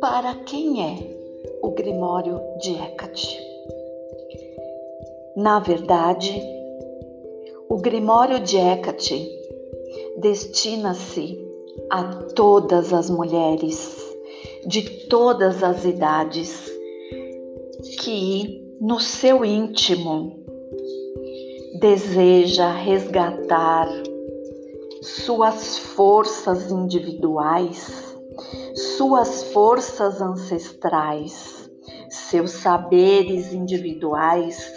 Para quem é o Grimório de Hecate? Na verdade, o Grimório de Hecate destina-se a todas as mulheres de todas as idades que no seu íntimo deseja resgatar suas forças individuais, suas forças ancestrais, seus saberes individuais,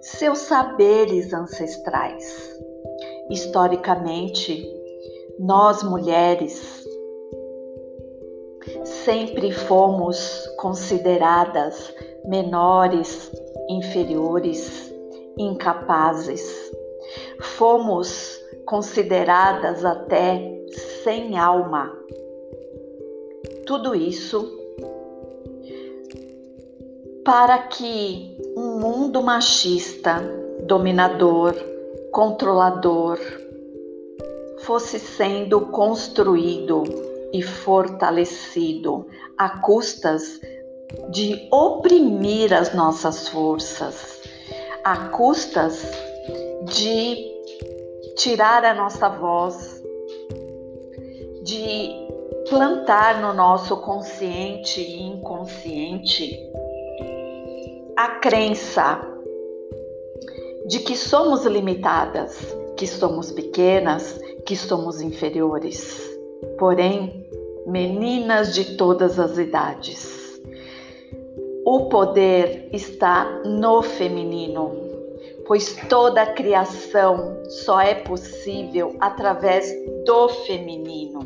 seus saberes ancestrais. Historicamente, nós mulheres sempre fomos consideradas menores, inferiores, incapazes. Fomos consideradas até sem alma. Tudo isso para que um mundo machista, dominador, controlador, fosse sendo construído e fortalecido a custas de oprimir as nossas forças, a custas de tirar a nossa voz, de plantar no nosso consciente e inconsciente a crença de que somos limitadas, que somos pequenas, que somos inferiores. Porém, meninas de todas as idades. O poder está no feminino, pois toda a criação só é possível através do feminino.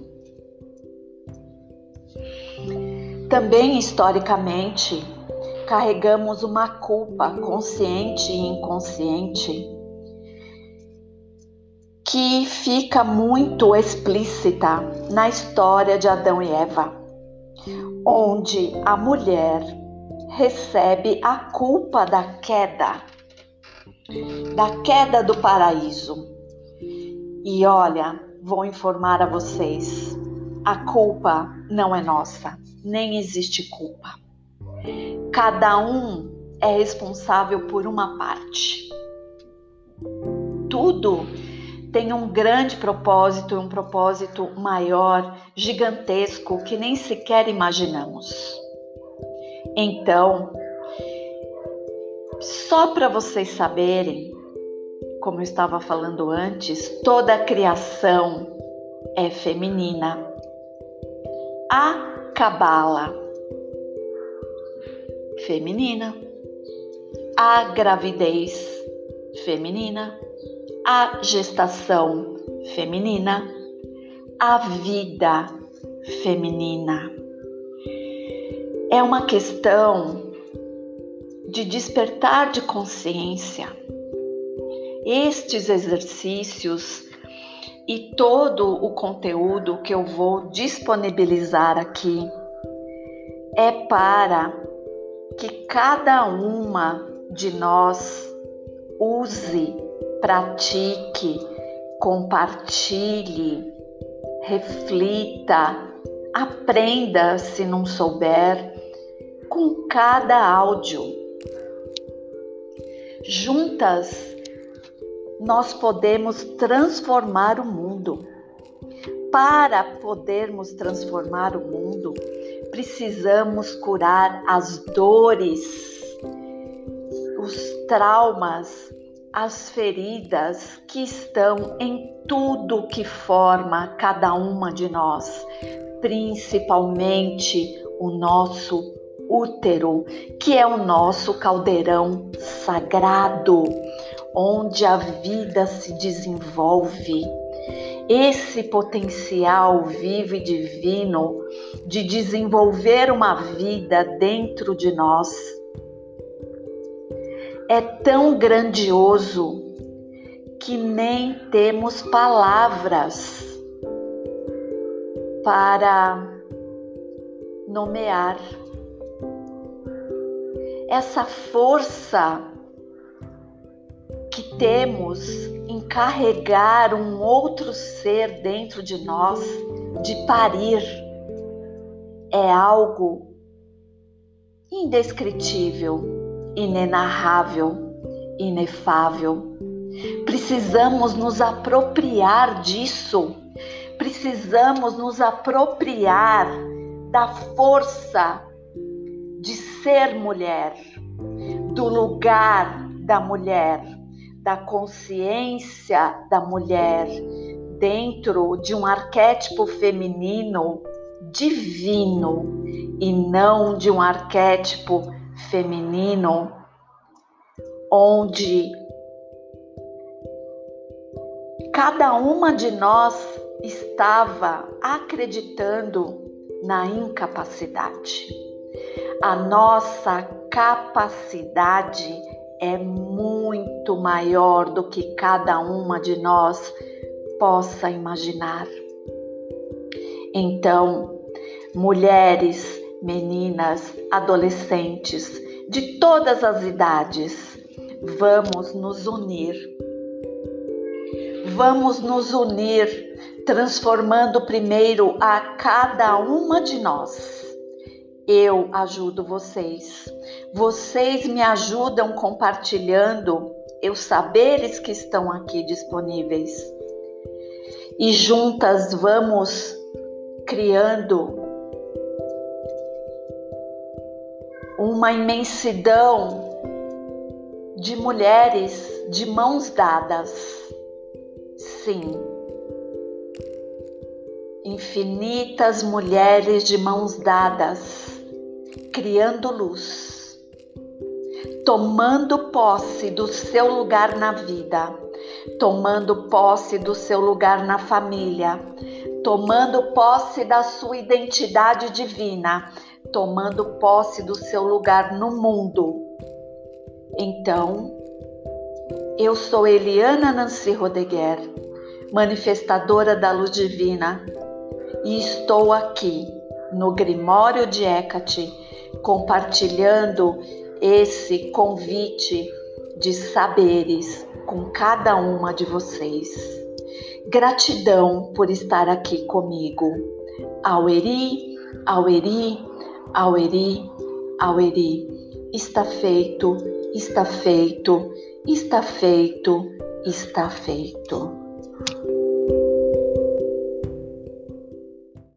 Também historicamente, carregamos uma culpa consciente e inconsciente que fica muito explícita na história de Adão e Eva, onde a mulher recebe a culpa da queda, da queda do paraíso. E olha, vou informar a vocês: a culpa não é nossa, nem existe culpa. Cada um é responsável por uma parte. Tudo tem um grande propósito um propósito maior, gigantesco, que nem sequer imaginamos. Então, só para vocês saberem, como eu estava falando antes, toda a criação é feminina. A cabala feminina, a gravidez feminina, a gestação feminina, a vida feminina. É uma questão de despertar de consciência. Estes exercícios e todo o conteúdo que eu vou disponibilizar aqui é para que cada uma de nós use pratique, compartilhe, reflita, aprenda se não souber com cada áudio. Juntas nós podemos transformar o mundo. Para podermos transformar o mundo, precisamos curar as dores, os traumas, as feridas que estão em tudo que forma cada uma de nós, principalmente o nosso útero, que é o nosso caldeirão sagrado, onde a vida se desenvolve. Esse potencial vivo e divino de desenvolver uma vida dentro de nós é tão grandioso que nem temos palavras para nomear. Essa força que temos em carregar um outro ser dentro de nós, de parir, é algo indescritível, inenarrável, inefável. Precisamos nos apropriar disso, precisamos nos apropriar da força ser mulher, do lugar da mulher, da consciência da mulher dentro de um arquétipo feminino divino e não de um arquétipo feminino onde cada uma de nós estava acreditando na incapacidade. A nossa capacidade é muito maior do que cada uma de nós possa imaginar. Então, mulheres, meninas, adolescentes, de todas as idades, vamos nos unir. Vamos nos unir, transformando primeiro a cada uma de nós. Eu ajudo vocês. Vocês me ajudam compartilhando os saberes que estão aqui disponíveis. E juntas vamos criando uma imensidão de mulheres de mãos dadas. Sim, infinitas mulheres de mãos dadas, criando luz, tomando posse do seu lugar na vida, tomando posse do seu lugar na família, tomando posse da sua identidade divina, tomando posse do seu lugar no mundo. Então, eu sou Eliana Nancy Rodeguer, manifestadora da luz divina, e estou aqui no Grimório de Hecate compartilhando esse convite de saberes com cada uma de vocês. Gratidão por estar aqui comigo. Aueri, Aueri, Aueri, Aueri. Está feito, está feito, está feito, está feito.